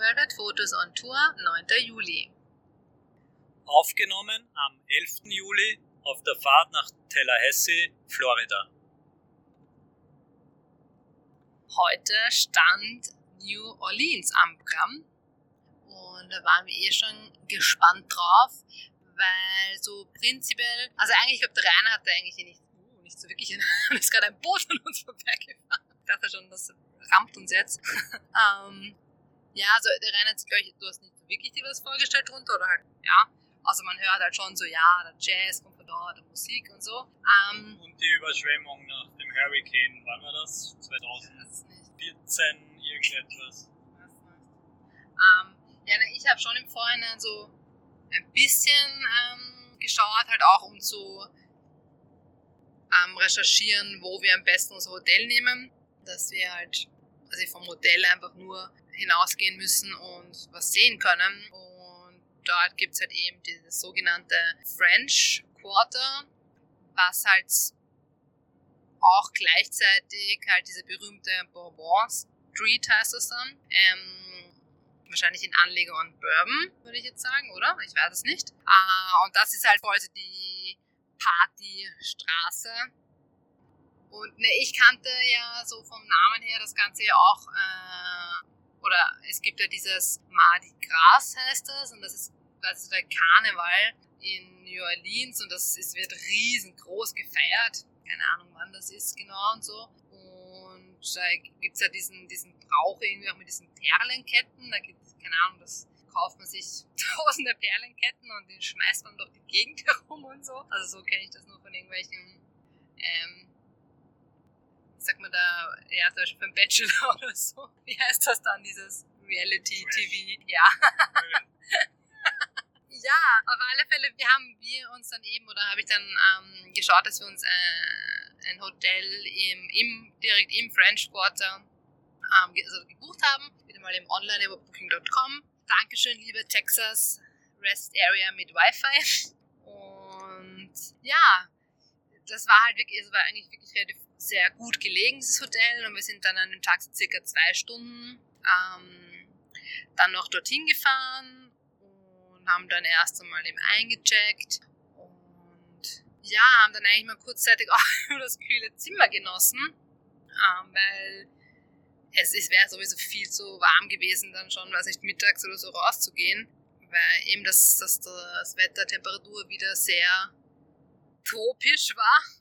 Worldwide Fotos on Tour, 9. Juli. Aufgenommen am 11. Juli auf der Fahrt nach Tallahassee, Florida. Heute stand New Orleans am Programm und da waren wir eh schon gespannt drauf, weil so prinzipiell, also eigentlich, ich glaube, der Rainer hatte eigentlich eh nicht, uh, nicht so wirklich, ein, ist gerade ein Boot an uns vorbeigefahren. Ich dachte schon, das rammt uns jetzt. ähm, ja, also der Rainer hat sich, glaube ich, du hast nicht so wirklich dir was vorgestellt drunter, oder halt, ja. Also man hört halt schon so, ja, der Jazz kommt von dort, der Musik und so. Ähm, Und die Überschwemmung nach dem Hurricane, wann war das? 2014, irgendetwas. Ähm, ja, ich habe schon im Vorhinein so ein bisschen ähm, geschaut, halt auch um zu ähm, recherchieren, wo wir am besten unser Hotel nehmen, dass wir halt also vom Hotel einfach nur hinausgehen müssen und was sehen können. Und dort gibt es halt eben dieses sogenannte French Quarter, was halt auch gleichzeitig halt diese berühmte Bourbon Street heißt das dann. Ähm, wahrscheinlich in Anleger und Bourbon, würde ich jetzt sagen, oder? Ich weiß es nicht. Äh, und das ist halt heute die Partystraße. Und ne, ich kannte ja so vom Namen her das Ganze ja auch, äh, oder es gibt ja dieses Mardi Gras heißt das, und das ist, ist der Karneval in New Orleans und das ist, wird riesengroß gefeiert. Keine Ahnung, wann das ist genau und so. Und da gibt's ja diesen, diesen Brauch irgendwie auch mit diesen Perlenketten. Da gibt's, keine Ahnung, das kauft man sich tausende Perlenketten und den schmeißt man durch die Gegend herum und so. Also so kenne ich das nur von irgendwelchen, ähm, sagt man da, ja, zum Beispiel beim Bachelor oder so. Wie heißt das dann, dieses Reality-TV? Ja. ja, auf alle Fälle, wir haben wir uns dann eben, oder habe ich dann ähm, geschaut, dass wir uns äh, ein Hotel im, im, direkt im French Quarter ähm, ge- also gebucht haben. Wieder mal im Online über Booking.com. Dankeschön, liebe Texas Rest Area mit Wi-Fi. Und ja, das war halt wirklich, es war eigentlich wirklich relativ sehr gut gelegen, dieses Hotel. Und wir sind dann an dem Tag circa zwei Stunden ähm, dann noch dorthin gefahren und haben dann erst einmal eben eingecheckt und ja, haben dann eigentlich mal kurzzeitig auch das kühle Zimmer genossen, ähm, weil es, es wäre sowieso viel zu warm gewesen, dann schon, weiß nicht, mittags oder so rauszugehen, weil eben das, das, das Wetter, wieder sehr tropisch war.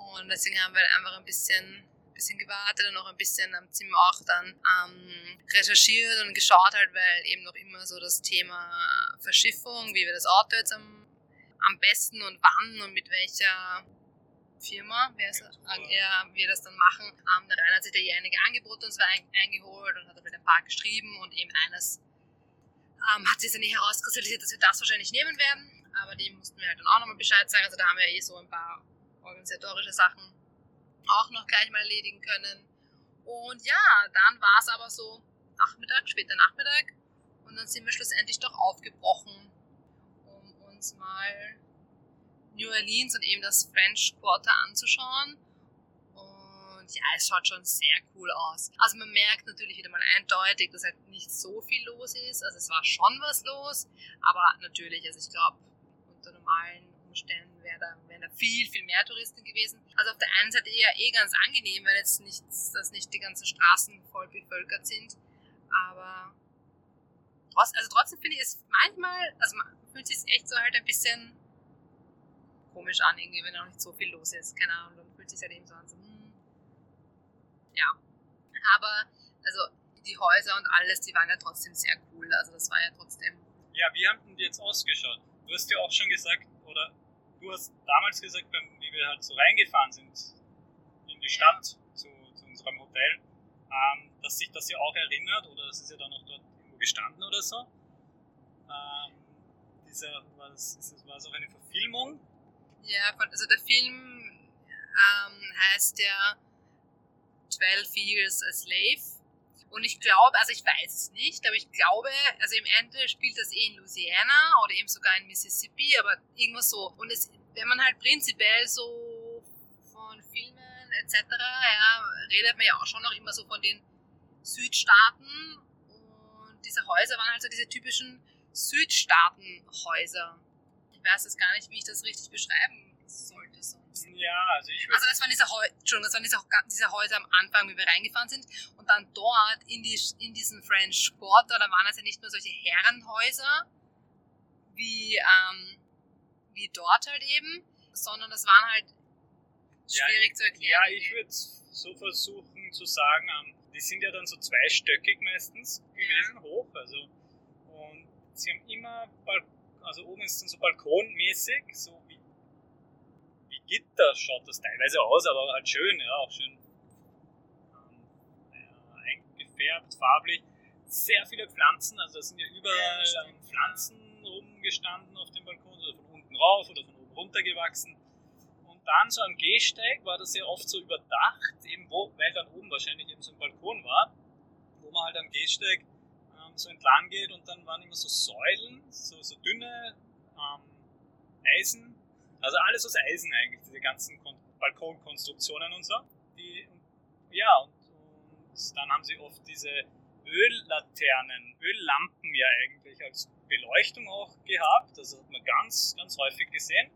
Und deswegen haben wir einfach ein bisschen, bisschen gewartet und noch ein bisschen am Zimmer auch dann ähm, recherchiert und geschaut halt, weil eben noch immer so das Thema Verschiffung, wie wir das Auto jetzt am, am besten und wann und mit welcher Firma, wer es, ja, wir das dann machen. Ähm, der Rainer hat sich da hier einige Angebote uns ein, eingeholt und hat halt ein paar geschrieben und eben eines ähm, hat sich dann nicht herauskristallisiert, dass wir das wahrscheinlich nehmen werden. Aber dem mussten wir halt dann auch nochmal Bescheid sagen. Also da haben wir eh so ein paar organisatorische Sachen auch noch gleich mal erledigen können. Und ja, dann war es aber so Nachmittag, später Nachmittag. Und dann sind wir schlussendlich doch aufgebrochen, um uns mal New Orleans und eben das French Quarter anzuschauen. Und ja, es schaut schon sehr cool aus. Also man merkt natürlich wieder mal eindeutig, dass halt nicht so viel los ist. Also es war schon was los, aber natürlich, also ich glaube, unter normalen Umständen wäre da, wären da viel, viel mehr Touristen gewesen. Also auf der einen Seite eher eh ganz angenehm, weil jetzt nicht, dass nicht die ganzen Straßen voll bevölkert sind. Aber trotz, also trotzdem finde ich es manchmal, also man fühlt sich echt so halt ein bisschen komisch an, irgendwie, wenn noch nicht so viel los ist. Keine Ahnung, dann fühlt sich halt eben so an, so, hm. Ja. Aber, also, die Häuser und alles, die waren ja trotzdem sehr cool. Also, das war ja trotzdem. Ja, wie haben die jetzt ausgeschaut? Du hast ja auch schon gesagt, oder du hast damals gesagt, wie wir halt so reingefahren sind in die. Stadt zu, zu unserem Hotel, ähm, dass sich das ja auch erinnert, oder das ist ja dann auch dort irgendwo gestanden oder so. Ähm, dieser, war das, ist das, war das auch eine Verfilmung? Ja, also der Film ähm, heißt ja 12 Years a Slave. Und ich glaube, also ich weiß es nicht, aber ich glaube, also im Ende spielt das eh in Louisiana oder eben sogar in Mississippi, aber irgendwas so. Und es, wenn man halt prinzipiell so von Filmen etc., ja, redet man ja auch schon noch immer so von den Südstaaten. Und diese Häuser waren halt so diese typischen Südstaatenhäuser. Ich weiß jetzt gar nicht, wie ich das richtig beschreiben sollte sonst. Ja, also ich Also das waren diese, Häu das waren diese, diese Häuser am Anfang, wie wir reingefahren sind. Und dann dort in, die, in diesen French Quarter, da waren es ja nicht nur solche Herrenhäuser, wie, ähm, wie dort halt eben, sondern das waren halt schwierig ja, zu erklären. Ja, ich würde so versuchen zu sagen, ähm, die sind ja dann so zweistöckig meistens gewesen, ja. hoch. Also, und sie haben immer, Bal also oben ist dann so balkonmäßig, so Gitter schaut das teilweise aus, aber halt schön, ja, auch schön ähm, eingefärbt, farblich. Sehr viele Pflanzen, also da sind ja überall ja, Pflanzen rumgestanden auf dem Balkon, oder von unten rauf oder von oben runter gewachsen dann so am Gehsteig war das sehr oft so überdacht, eben wo, weil dann oben wahrscheinlich eben so ein Balkon war, wo man halt am Gehsteig ähm, so entlang geht und dann waren immer so Säulen, so, so dünne ähm, Eisen, also alles aus Eisen eigentlich, diese ganzen Kon Balkonkonstruktionen und so. Die, ja, und, und dann haben sie oft diese Öllaternen, Öllampen ja eigentlich als Beleuchtung auch gehabt. Das hat man ganz, ganz häufig gesehen.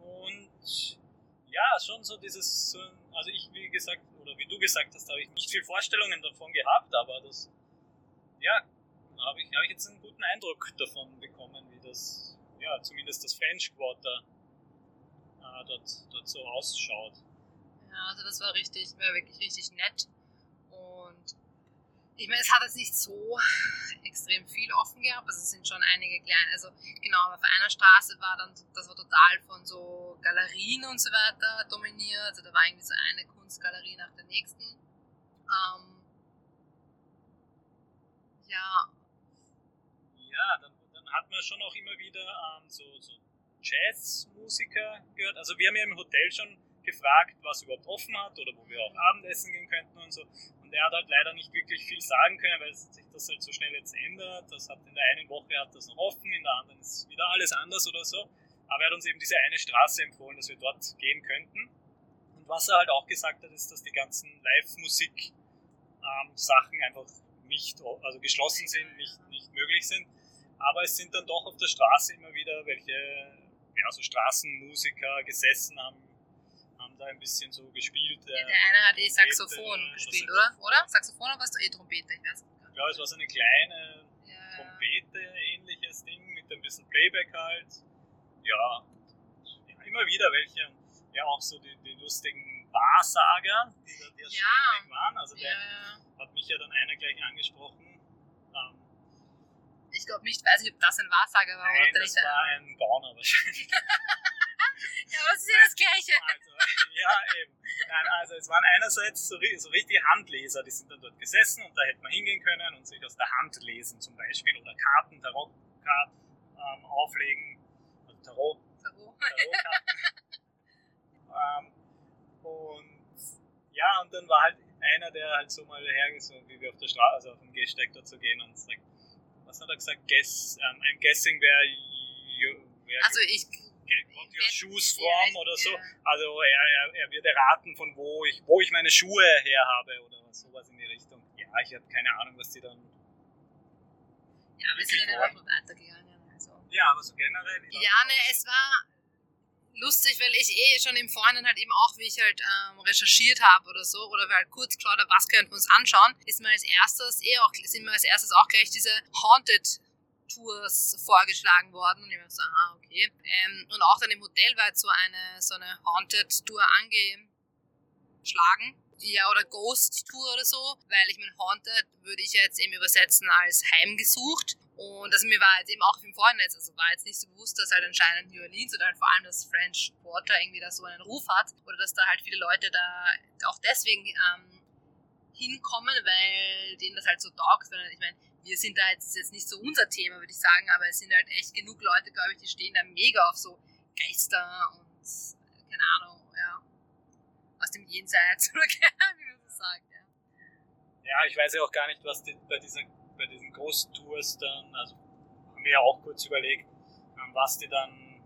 Und ja, schon so dieses, also ich, wie gesagt, oder wie du gesagt hast, habe ich nicht viel Vorstellungen davon gehabt, aber das, ja, habe ich, hab ich jetzt einen guten Eindruck davon bekommen, wie das, ja, zumindest das French Quarter äh, dort, dort so ausschaut. Ja, also das war richtig, war wirklich richtig nett. Und ich meine, es hat jetzt nicht so extrem viel offen gehabt, also es sind schon einige kleine, also genau, aber auf einer Straße war dann, das war total von so Galerien und so weiter dominiert, also da war irgendwie so eine Kunstgalerie nach der nächsten. Ähm, ja. Ja, dann, dann hat man schon auch immer wieder ähm, so, so Jazzmusiker gehört, also wir haben ja im Hotel schon gefragt, was überhaupt offen hat oder wo wir auch Abendessen gehen könnten und so. Und er hat halt leider nicht wirklich viel sagen können, weil sich das halt so schnell jetzt ändert. Das hat in der einen Woche hat das noch offen, in der anderen ist wieder alles anders oder so. Aber er hat uns eben diese eine Straße empfohlen, dass wir dort gehen könnten. Und was er halt auch gesagt hat, ist, dass die ganzen Live-Musik-Sachen ähm, einfach nicht, also geschlossen sind, nicht, nicht möglich sind. Aber es sind dann doch auf der Straße immer wieder welche, ja, so Straßenmusiker gesessen haben, haben da ein bisschen so gespielt. Äh, ja, der eine hat eh Saxophon gespielt, oder? Oder? Saxophon oder was? Eh Trompete, ich weiß nicht. Ja, es war so eine kleine ja. Trompete, ähnliches Ding mit ein bisschen Playback halt. Ja, immer wieder welche. Ja, auch so die, die lustigen Wahrsager, die da die ja. waren. Also der hat mich ja dann einer gleich angesprochen. Ich glaube nicht, weiß ich, ob das ein Wahrsager war Nein, oder das war ein Gauner wahrscheinlich. Ja, aber es ist ja das Gleiche. Also, ja, eben. Nein, also es waren einerseits so, so richtig Handleser, die sind dann dort gesessen und da hätte man hingehen können und sich aus der Hand lesen zum Beispiel oder Karten, Tarotkarten ähm, auflegen. Also Tarot. Tarot. Tarotkarten. ähm, und ja, und dann war halt einer, der halt so mal hergezogen, wie wir auf der Straße, also auf dem Gehsteig dazu gehen und sagt, was hat er gesagt? Guess, um, ähm, I'm guessing where you, where also ich what your shoes from oder so. Also er, er, er wird erraten, von wo ich, wo ich meine Schuhe her habe oder sowas in die Richtung. Ja, ich habe keine Ahnung, was die dann. Ja, wir sind dann einfach weitergegangen. Also. Ja, aber so generell. Ja, ne, es war lustig, weil ich eh schon im Vorhinein halt eben auch, wie ich halt ähm, recherchiert habe oder so, oder halt kurz geschaut habe, was könnten wir uns anschauen, ist mir als erstes eh auch, sind mir als erstes auch gleich diese Haunted Tours vorgeschlagen worden und ich war so, aha, okay. Ähm, und auch dann im Hotel war jetzt so eine, so eine Haunted Tour angeschlagen. Ja, oder Ghost Tour oder so, weil ich meine, Haunted würde ich jetzt eben übersetzen als heimgesucht. Und also mir war jetzt eben auch im Vorhinein, also war jetzt nicht so bewusst, dass halt anscheinend New Orleans oder halt vor allem das French Quarter irgendwie da so einen Ruf hat oder dass da halt viele Leute da auch deswegen ähm, hinkommen, weil denen das halt so taugt. Weil ich meine, wir sind da jetzt, ist jetzt nicht so unser Thema, würde ich sagen, aber es sind halt echt genug Leute, glaube ich, die stehen da mega auf so Geister und keine Ahnung, ja, aus dem Jenseits oder wie man so sagt, ja. Ja, ich weiß ja auch gar nicht, was die, bei, dieser, bei diesen Großtours dann, also haben wir ja auch kurz überlegt, ähm, was die dann,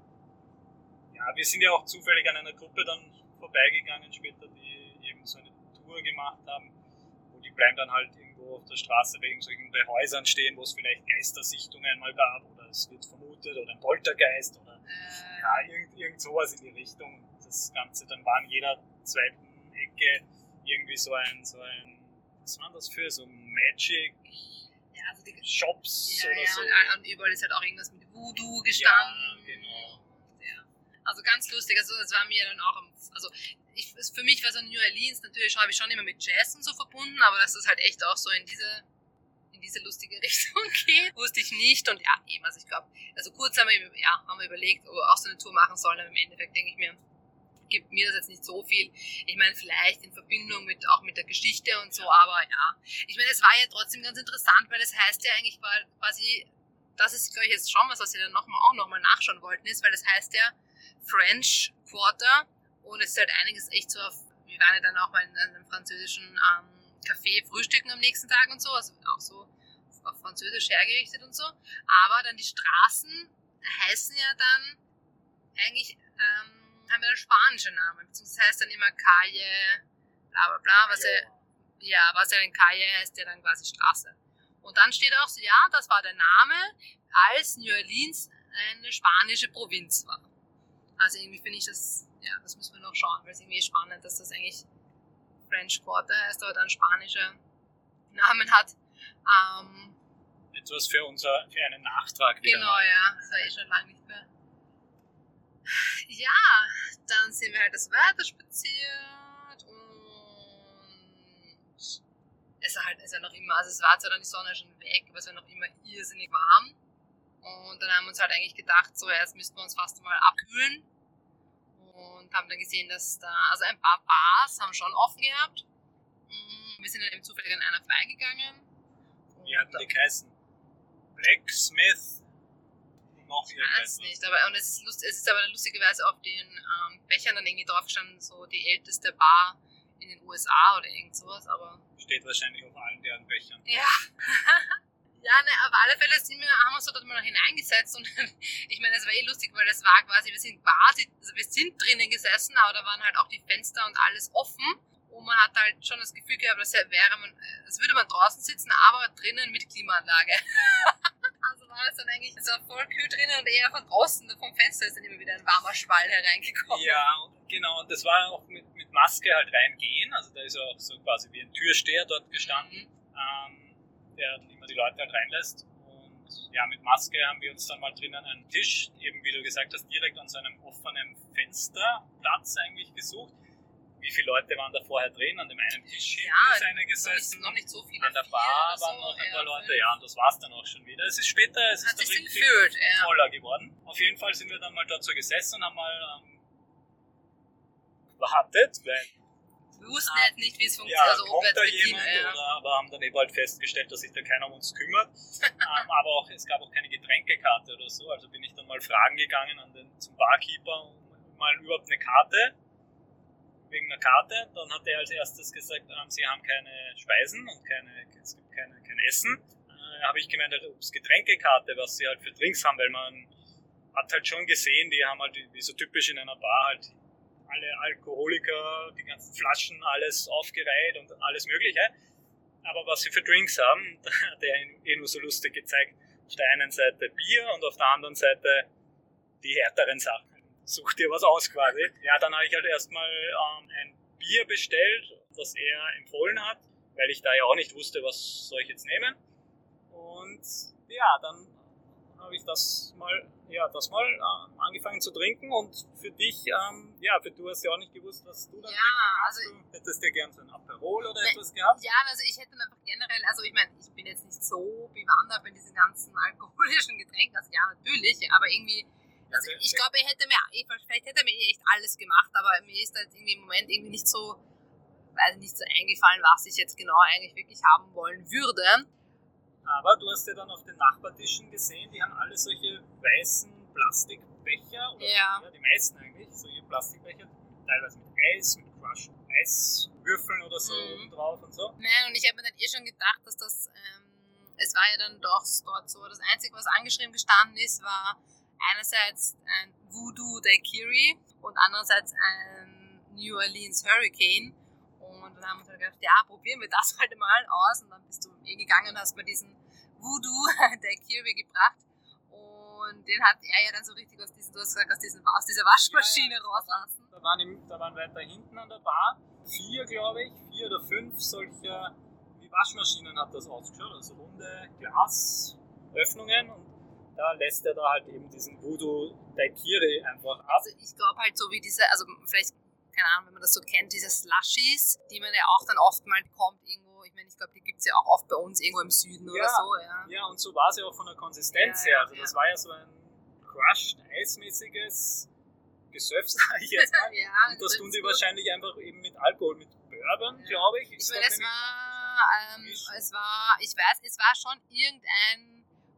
ja, wir sind ja auch zufällig an einer Gruppe dann vorbeigegangen später, die eben so eine Tour gemacht haben, wo die bleiben dann halt irgendwo auf der Straße bei irgendwelchen bei Häusern stehen, wo es vielleicht Geistersichtungen mal gab oder es wird vermutet oder ein Poltergeist oder Äh, ja, irgend, irgend sowas in die Richtung. Das Ganze, dann war in jeder zweiten Ecke irgendwie so ein, so ein, was war das für, so Magic ja, also die, Shops ja, oder ja, so. und, und überall ist halt auch irgendwas mit Voodoo gestanden. Ja, genau. Ja. Also ganz lustig, also das war mir dann auch, am, also ich, für mich war so New Orleans natürlich habe ich schon immer mit Jazz und so verbunden, aber das halt echt auch so in diese diese lustige Richtung geht, wusste ich nicht und ja, eben, also ich glaube, also kurz haben wir, ja, haben wir überlegt, ob wir auch so eine Tour machen sollen, aber im Endeffekt denke ich mir, gibt mir das jetzt nicht so viel. Ich meine, vielleicht in Verbindung mit auch mit der Geschichte und so, aber ja. Ich meine, es war ja trotzdem ganz interessant, weil es heißt ja eigentlich qua- quasi, das ist, glaube ich, jetzt schon was, was wir dann noch mal, auch nochmal nachschauen wollten, ist, weil es heißt ja French Quarter und es ist halt einiges echt so auf, wir waren ja dann auch mal in einem französischen ähm, Café frühstücken am nächsten Tag und so, also auch so auf Französisch hergerichtet und so. Aber dann die Straßen heißen ja dann eigentlich, ähm, haben ja dann spanische Namen, beziehungsweise heißt dann immer Calle, bla bla bla, was ja, ja, was ja in Calle heißt ja dann quasi Straße. Und dann steht auch so, ja, das war der Name, als New Orleans eine spanische Provinz war. Also irgendwie finde ich das, ja, das müssen wir noch schauen, weil es irgendwie spannend, dass das eigentlich French Quarter heißt, aber dann spanische Namen hat. Ähm, Etwas für, unser, für einen Nachtrag wieder. genau, mal. ja, das war eh schon lange nicht mehr. Ja, dann sind wir halt das weiter spaziert und es war halt, es war noch immer, also es war zwar dann die Sonne schon weg, aber es war noch immer irrsinnig warm. Und dann haben wir uns halt eigentlich gedacht, so erst müssten wir uns fast mal abkühlen. Und haben dann gesehen, dass da, also ein paar Bars haben schon offen gehabt. Mm, Wir sind dann eben zufällig an einer freigegangen. Wie hatten die geheißen? Blacksmith noch Ich weiß nicht, aber und es ist, lust, es ist aber lustigerweise auf den ähm, Bechern dann irgendwie drauf gestanden, so die älteste Bar in den USA oder irgend sowas, aber Steht wahrscheinlich auf allen deren Bechern. ja. ja, ne, auf alle Fälle sind wir, haben wir uns dort mal hineingesetzt und ich meine, es war eh lustig, weil das war quasi, wir sind quasi, also wir sind drinnen gesessen, aber da waren halt auch die Fenster und alles offen und man hat halt schon das Gefühl gehabt, als wäre man, als würde man draußen sitzen, aber drinnen mit Klimaanlage. Also war es dann eigentlich, war voll kühl drinnen und eher von draußen, vom Fenster ist dann immer wieder ein warmer Schwall hereingekommen. Ja, und genau, und das war auch mit, mit Maske halt reingehen. Also da ist ja auch so quasi wie ein Türsteher dort gestanden, ähm, der immer die Leute halt reinlässt. Und ja, mit Maske haben wir uns dann mal drinnen einen Tisch, eben wie du gesagt hast, direkt an so einem offenen Fensterplatz eigentlich gesucht. Wie viele Leute waren da vorher drin? An dem einen Tisch Ja, ist einer noch nicht, gesessen. noch nicht so viele. An der Bar so, waren noch ein ja, paar Leute, fünf. ja, und das war's dann auch schon wieder. Es ist später, es Hat ist dann richtig gefühlt, ja. voller geworden. Auf jeden Fall sind wir dann mal dort so gesessen und haben mal ähm, gewartet, weil Wir wussten Ah, halt nicht, wie es ja, funktioniert. also ob kommt da jemand, ja. oder, aber haben dann eben halt festgestellt, dass sich da keiner um uns kümmert. ähm, aber auch, es gab auch keine Getränkekarte oder so, also bin ich dann mal fragen gegangen an den, zum Barkeeper um mal überhaupt eine Karte, wegen einer Karte. Dann hat er als erstes gesagt, ähm, sie haben keine Speisen und keine, es gibt keine, kein Essen. Äh, habe ich gemeint, halt, ob es Getränkekarte, was sie halt für Drinks haben, weil man hat halt schon gesehen, die haben halt, wie so typisch in einer Bar halt alle Alkoholiker, die ganzen Flaschen, alles aufgereiht und alles Mögliche. Aber was sie für Drinks haben, da hat er eh nur so lustig gezeigt. Auf der einen Seite Bier und auf der anderen Seite die härteren Sachen. Such dir was aus quasi. Ja, dann habe ich halt erstmal ähm, ein Bier bestellt, das er empfohlen hat, weil ich da ja auch nicht wusste, was soll ich jetzt nehmen. Und ja, dann habe ich das mal, ja, das mal ähm, angefangen zu trinken und für dich, ähm, ja, für du hast ja auch nicht gewusst, was du dann Ja, trinken also kannst. Du hättest dir gern so ein Aperol oder Nee. etwas gehabt? Ja, also ich hätte einfach generell, also ich meine, ich bin jetzt nicht so bewandert bei diesen ganzen alkoholischen Getränken, also ja, natürlich, aber irgendwie, also Ja, ich glaube, er hätte mir, ich- vielleicht hätte er mir echt alles gemacht, aber mir ist halt irgendwie im Moment irgendwie nicht so, weiß ich nicht so eingefallen, was ich jetzt genau eigentlich wirklich haben wollen würde. Aber du hast ja dann auf den Nachbartischen gesehen, die haben alle solche weißen Plastikbecher, oder Ja. die meisten eigentlich, solche Plastikbecher, teilweise mit Eis, mit Crushed Eiswürfeln oder so Mhm. drauf und so. Nein, und ich habe mir dann eh schon gedacht, dass das, ähm, es war ja dann doch dort so, das Einzige, was angeschrieben gestanden ist, war einerseits ein Voodoo Daiquiri und andererseits ein New Orleans Hurricane. Und Und haben uns halt gedacht, ja, probieren wir das halt mal aus. Und dann bist du eh gegangen und hast mir diesen Voodoo der Kirby gebracht. Und den hat er ja dann so richtig aus, diesen, du hast gesagt, aus, diesen, aus dieser Waschmaschine ja, ja, rauslassen. Da waren, im, da waren weiter hinten an der Bar vier, glaube ich, vier oder fünf solcher wie Waschmaschinen hat das ausgeschaut. Also runde Glasöffnungen und da lässt er da halt eben diesen Voodoo Daikiri einfach ab. Also ich glaube halt so wie diese, also vielleicht, keine Ahnung, wenn man das so kennt, diese Slushies, die man ja auch dann oft mal bekommt irgendwo, ich meine, ich glaube, die gibt es ja auch oft bei uns irgendwo im Süden ja, oder so, ja. Ja, und so war es ja auch von der Konsistenz ja, her. Also das war ja so ein crushed, eismäßiges Gesöff, sage ich jetzt mal. ja, und das tun die wahrscheinlich einfach eben mit Alkohol, mit Bourbon, glaube ich. Ich meine, es war, ähm, es war, ich weiß, es war schon irgendein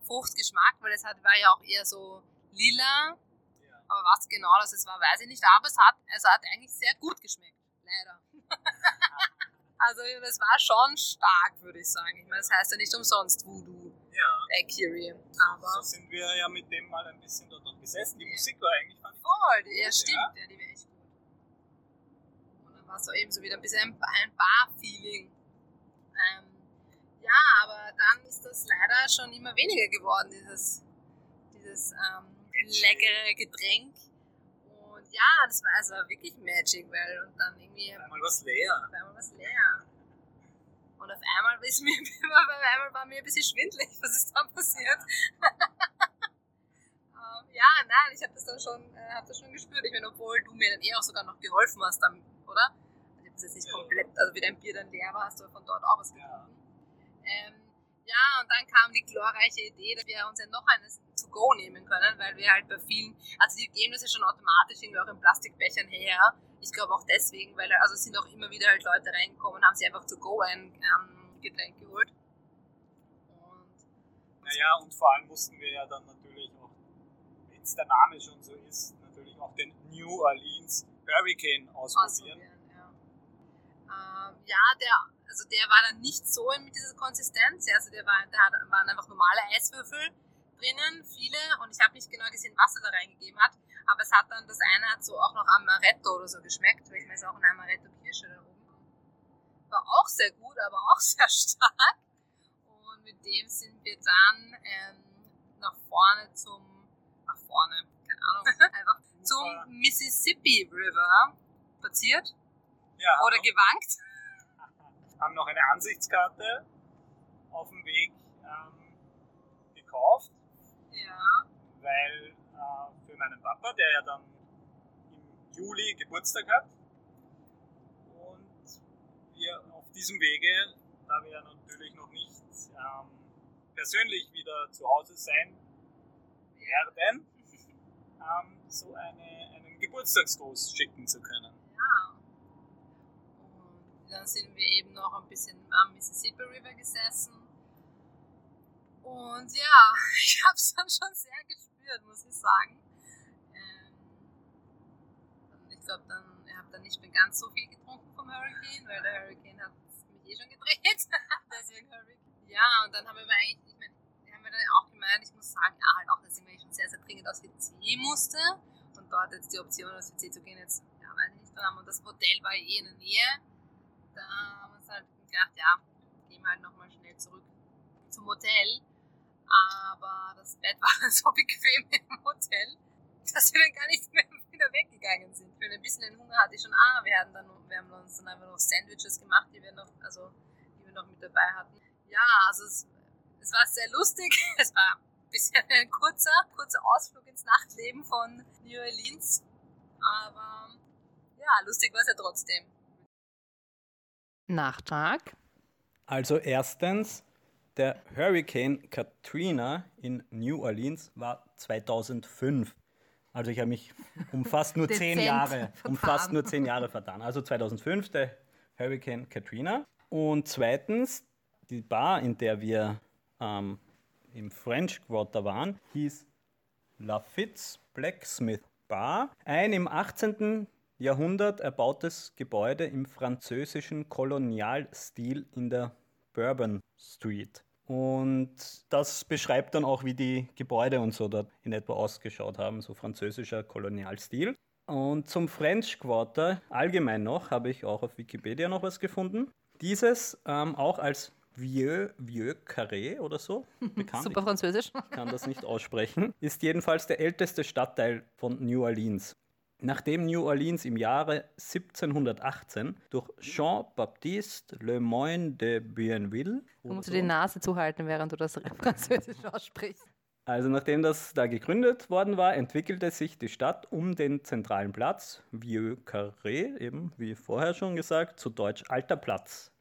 Fruchtgeschmack, weil es hat, war ja auch eher so lila. Ja. Aber was genau das es war, weiß ich nicht. Aber es hat, es hat eigentlich sehr gut geschmeckt. Leider. also es war schon stark, würde ich sagen. Ich meine, das heißt ja nicht umsonst Voodoo. Ja. Daiquiri. Aber so sind wir ja mit dem mal ein bisschen dort noch gesessen. Die Musik war eigentlich fand ich Voll, die, ja, stimmt. Ja. ja, die war echt gut. Und dann war es so eben so wieder ein bisschen ein Bar-Feeling. Ähm, ja, aber dann ist das leider schon immer weniger geworden, dieses, dieses ähm, leckere Getränk. Und ja, das war also wirklich Magic, weil und dann irgendwie. Auf einmal was leer. Auf einmal was leer. Und auf einmal, ist mir, auf einmal war mir ein bisschen schwindelig, was ist dann passiert. ähm, ja, nein, ich habe das dann schon, äh, hab das schon gespürt. Ich meine, obwohl du mir dann eh auch sogar noch geholfen hast, dann, oder? Also ich habe das jetzt nicht komplett, also wie dein Bier dann leer war, hast du von dort auch was getrunken. Ja. Ähm, ja, und dann kam die glorreiche Idee, dass wir uns ja noch eines to go nehmen können, weil wir halt bei vielen, also die geben das ja schon automatisch irgendwie auch in Plastikbechern her. Ich glaube auch deswegen, weil also sind auch immer wieder halt Leute reingekommen und haben sich einfach to go ein ähm, Getränk geholt. Und naja, und vor allem mussten wir ja dann natürlich auch, wenn es der Name schon so ist, natürlich auch den New Orleans Hurricane ausprobieren. ausprobieren ja. Ähm, ja, der also der war dann nicht so mit dieser Konsistenz. Also der war, da waren einfach normale Eiswürfel drinnen, viele. Und ich habe nicht genau gesehen, was er da reingegeben hat. Aber es hat dann, das eine hat so auch noch Amaretto oder so geschmeckt. Weil ich weiß auch eine Amaretto-Kirsche da oben. War auch sehr gut, aber auch sehr stark. Und mit dem sind wir dann ähm, nach vorne zum, nach vorne, keine Ahnung, einfach zum Mississippi River spaziert. Ja, oder gewankt haben noch eine Ansichtskarte auf dem Weg ähm, gekauft. Ja. Weil äh, für meinen Papa, der ja dann im Juli Geburtstag hat, und wir auf diesem Wege, da wir ja natürlich noch nicht ähm, persönlich wieder zu Hause sein werden, ähm, so eine, einen Geburtstagsgruß schicken zu können dann sind wir eben noch ein bisschen am Mississippi River gesessen. Und ja, ich habe es dann schon sehr gespürt, muss ich sagen. Ähm, ich glaube, dann, ich habe dann nicht mehr ganz so viel getrunken vom Hurricane, weil der Hurricane hat mich eh schon gedreht. Deswegen Hurricane. Ja, und dann haben wir eigentlich, ich meine, haben wir dann auch gemeint, ich muss sagen, ja, halt auch, dass ich mir schon sehr, sehr dringend aus WC musste. Und dort jetzt die Option, aus WC zu gehen, jetzt, ja, weiß ich nicht, dann haben wir das Hotel war eh in der Nähe da haben wir uns halt gedacht, ja, gehen wir halt nochmal schnell zurück zum Hotel. Aber das Bett war dann so bequem im Hotel, dass wir dann gar nicht mehr wieder weggegangen sind. Für ein bisschen Hunger hatte ich schon, ah, wir, hatten dann, wir haben uns dann einfach noch Sandwiches gemacht, die wir noch, also, die wir noch mit dabei hatten. Ja, also es, es war sehr lustig. Es war ein bisschen ein kurzer, kurzer Ausflug ins Nachtleben von New Orleans. Aber ja, lustig war es ja trotzdem. Nachtrag. Also erstens, der Hurricane Katrina in New Orleans war 2005. Also ich habe mich um fast nur zehn Jahre, um fast nur zehn Jahre vertan. Also 2005 der Hurricane Katrina. Und zweitens, die Bar, in der wir ähm, im French Quarter waren, hieß Lafitte's Blacksmith Bar. Ein im 18. Jahrhundert erbautes Gebäude im französischen Kolonialstil in der Bourbon Street. Und das beschreibt dann auch, wie die Gebäude und so dort in etwa ausgeschaut haben, so französischer Kolonialstil. Und zum French Quarter allgemein noch habe ich auch auf Wikipedia noch was gefunden. Dieses ähm, auch als Vieux, Vieux Carré oder so bekannt. Super französisch. Ich kann das nicht aussprechen. Ist jedenfalls der älteste Stadtteil von New Orleans. Nachdem New Orleans im Jahre 1718 durch Jean-Baptiste Le Moyne de Bienville. Du musst so, die Nase zuhalten, während du das Französisch aussprichst. Also nachdem das da gegründet worden war, entwickelte sich die Stadt um den zentralen Platz, Vieux Carré, eben wie vorher schon gesagt, zu Deutsch Alter Platz.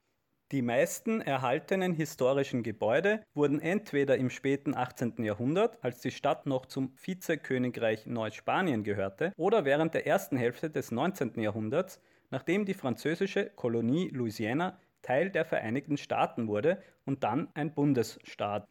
Die meisten erhaltenen historischen Gebäude wurden entweder im späten 18. Jahrhundert, als die Stadt noch zum Vizekönigreich Neuspanien gehörte, oder während der ersten Hälfte des 19. Jahrhunderts, nachdem die französische Kolonie Louisiana Teil der Vereinigten Staaten wurde und dann ein Bundesstaat.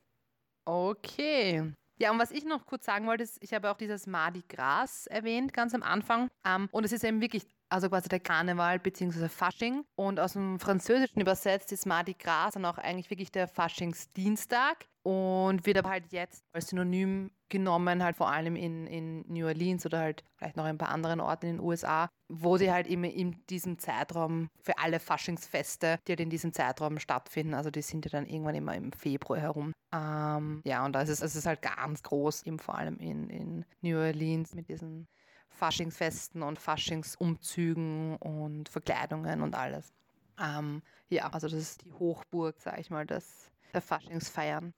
Okay. Ja, und was ich noch kurz sagen wollte, ist, ich habe auch dieses Mardi Gras erwähnt, ganz am Anfang. Ähm, und es ist eben wirklich, also quasi der Karneval bzw. Fasching. Und aus dem Französischen übersetzt ist Mardi Gras dann auch eigentlich wirklich der Faschingsdienstag und wird aber halt jetzt als Synonym genommen, halt vor allem in, in New Orleans oder halt vielleicht noch ein paar anderen Orten in den USA, wo sie halt immer in diesem Zeitraum für alle Faschingsfeste, die halt in diesem Zeitraum stattfinden, also die sind ja dann irgendwann immer im Februar herum. Ähm, ja, und da ist es, ist halt ganz groß, eben vor allem in, in New Orleans mit diesen Faschingsfesten und Faschingsumzügen und Verkleidungen und alles. Ähm, ja, also das ist die Hochburg, sag ich mal, des der Faschingsfeiern.